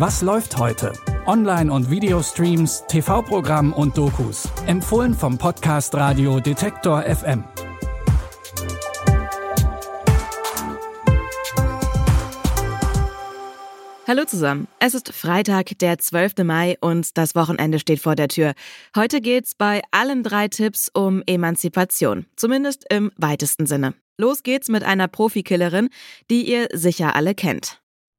Was läuft heute? Online- und Videostreams, TV-Programm und Dokus. Empfohlen vom Podcast Radio Detektor FM. Hallo zusammen. Es ist Freitag, der 12. Mai und das Wochenende steht vor der Tür. Heute geht's bei allen drei Tipps um Emanzipation. Zumindest im weitesten Sinne. Los geht's mit einer Profikillerin, die ihr sicher alle kennt.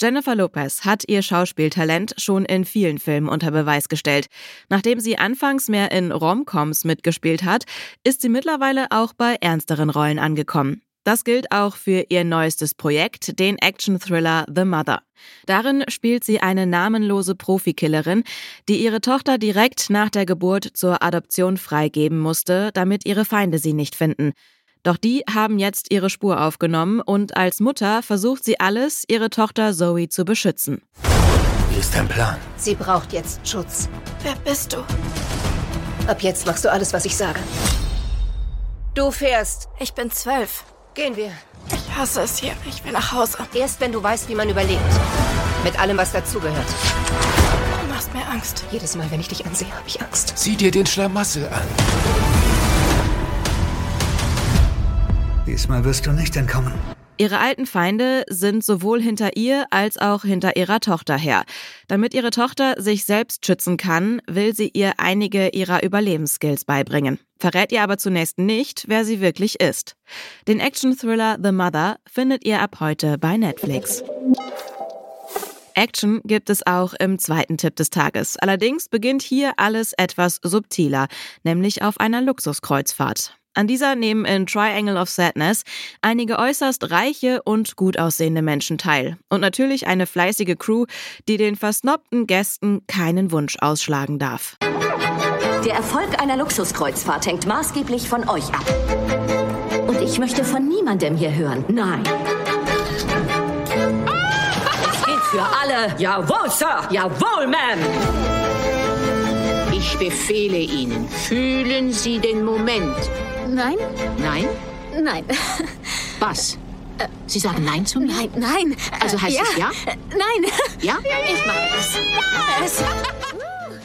Jennifer Lopez hat ihr Schauspieltalent schon in vielen Filmen unter Beweis gestellt. Nachdem sie anfangs mehr in Romcoms mitgespielt hat, ist sie mittlerweile auch bei ernsteren Rollen angekommen. Das gilt auch für ihr neuestes Projekt, den Action-Thriller The Mother. Darin spielt sie eine namenlose Profikillerin, die ihre Tochter direkt nach der Geburt zur Adoption freigeben musste, damit ihre Feinde sie nicht finden. Doch die haben jetzt ihre Spur aufgenommen und als Mutter versucht sie alles, ihre Tochter Zoe zu beschützen. Wie ist dein Plan? Sie braucht jetzt Schutz. Wer bist du? Ab jetzt machst du alles, was ich sage. Du fährst. Ich bin zwölf. Gehen wir. Ich hasse es hier. Ich will nach Hause. Erst wenn du weißt, wie man überlebt. Mit allem, was dazugehört. Du machst mir Angst. Jedes Mal, wenn ich dich ansehe, habe ich Angst. Sieh dir den Schlamassel an. Diesmal wirst du nicht entkommen. Ihre alten Feinde sind sowohl hinter ihr als auch hinter ihrer Tochter her. Damit ihre Tochter sich selbst schützen kann, will sie ihr einige ihrer Überlebensskills beibringen. Verrät ihr aber zunächst nicht, wer sie wirklich ist. Den Action-Thriller The Mother findet ihr ab heute bei Netflix. Action gibt es auch im zweiten Tipp des Tages. Allerdings beginnt hier alles etwas subtiler, nämlich auf einer Luxuskreuzfahrt. An dieser nehmen in Triangle of Sadness einige äußerst reiche und gut aussehende Menschen teil. Und natürlich eine fleißige Crew, die den versnobten Gästen keinen Wunsch ausschlagen darf. Der Erfolg einer Luxuskreuzfahrt hängt maßgeblich von euch ab. Und ich möchte von niemandem hier hören. Nein. Es gilt für alle. Jawohl, Sir. Jawohl, Ma'am. Ich befehle Ihnen, fühlen Sie den Moment. Nein? Nein? Nein. Was? Sie sagen Nein zu mir? Nein, nein. Also heißt ja. es ja? Nein. Ja? Ich mache das. Ja.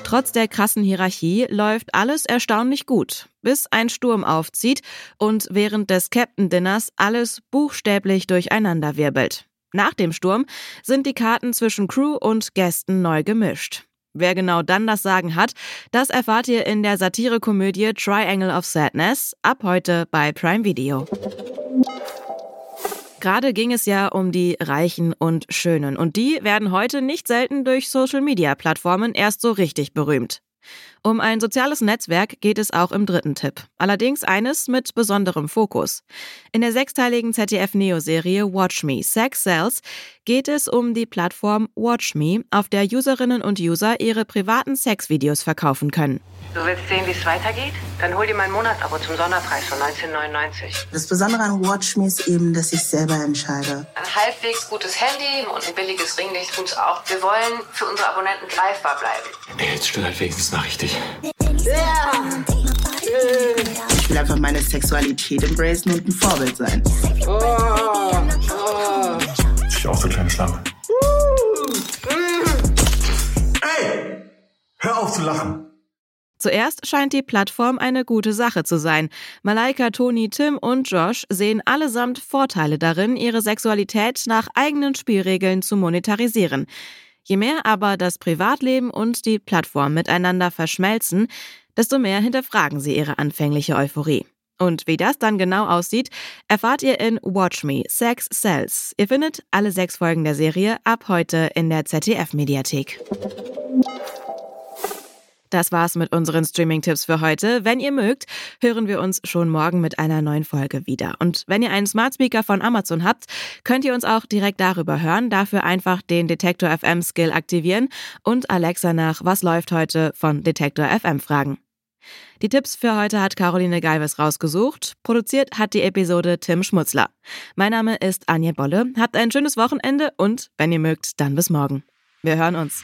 Trotz der krassen Hierarchie läuft alles erstaunlich gut, bis ein Sturm aufzieht und während des Captain Dinners alles buchstäblich durcheinander wirbelt. Nach dem Sturm sind die Karten zwischen Crew und Gästen neu gemischt. Wer genau dann das Sagen hat, das erfahrt ihr in der Satirekomödie Triangle of Sadness ab heute bei Prime Video. Gerade ging es ja um die Reichen und Schönen und die werden heute nicht selten durch Social-Media-Plattformen erst so richtig berühmt. Um ein soziales Netzwerk geht es auch im dritten Tipp. Allerdings eines mit besonderem Fokus. In der sechsteiligen ZDF-Neo-Serie Watch Me Sex Cells geht es um die Plattform Watch Me, auf der Userinnen und User ihre privaten Sexvideos verkaufen können. Du willst sehen, wie es weitergeht? Dann hol dir mein Monatsabo zum Sonderpreis von 1999. Das Besondere an Watch Me ist eben, dass ich selber entscheide. Ein halbwegs gutes Handy und ein billiges Ringlicht tut's auch. Wir wollen für unsere Abonnenten greifbar bleiben. Nee, jetzt stell halt wenigstens mal richtig. Ich will einfach meine Sexualität embracen und ein Vorbild sein. Ich auch so kleine Schlampe. Ey! Hör auf zu lachen! Zuerst scheint die Plattform eine gute Sache zu sein. Malaika, Toni, Tim und Josh sehen allesamt Vorteile darin, ihre Sexualität nach eigenen Spielregeln zu monetarisieren. Je mehr aber das Privatleben und die Plattform miteinander verschmelzen, desto mehr hinterfragen sie ihre anfängliche Euphorie. Und wie das dann genau aussieht, erfahrt ihr in Watch Me Sex Cells. Ihr findet alle sechs Folgen der Serie ab heute in der ZDF-Mediathek. Das war's mit unseren Streaming-Tipps für heute. Wenn ihr mögt, hören wir uns schon morgen mit einer neuen Folge wieder. Und wenn ihr einen Smart Speaker von Amazon habt, könnt ihr uns auch direkt darüber hören. Dafür einfach den Detektor FM Skill aktivieren und Alexa nach Was läuft heute von Detektor FM fragen. Die Tipps für heute hat Caroline Galvez rausgesucht. Produziert hat die Episode Tim Schmutzler. Mein Name ist Anja Bolle. Habt ein schönes Wochenende und, wenn ihr mögt, dann bis morgen. Wir hören uns.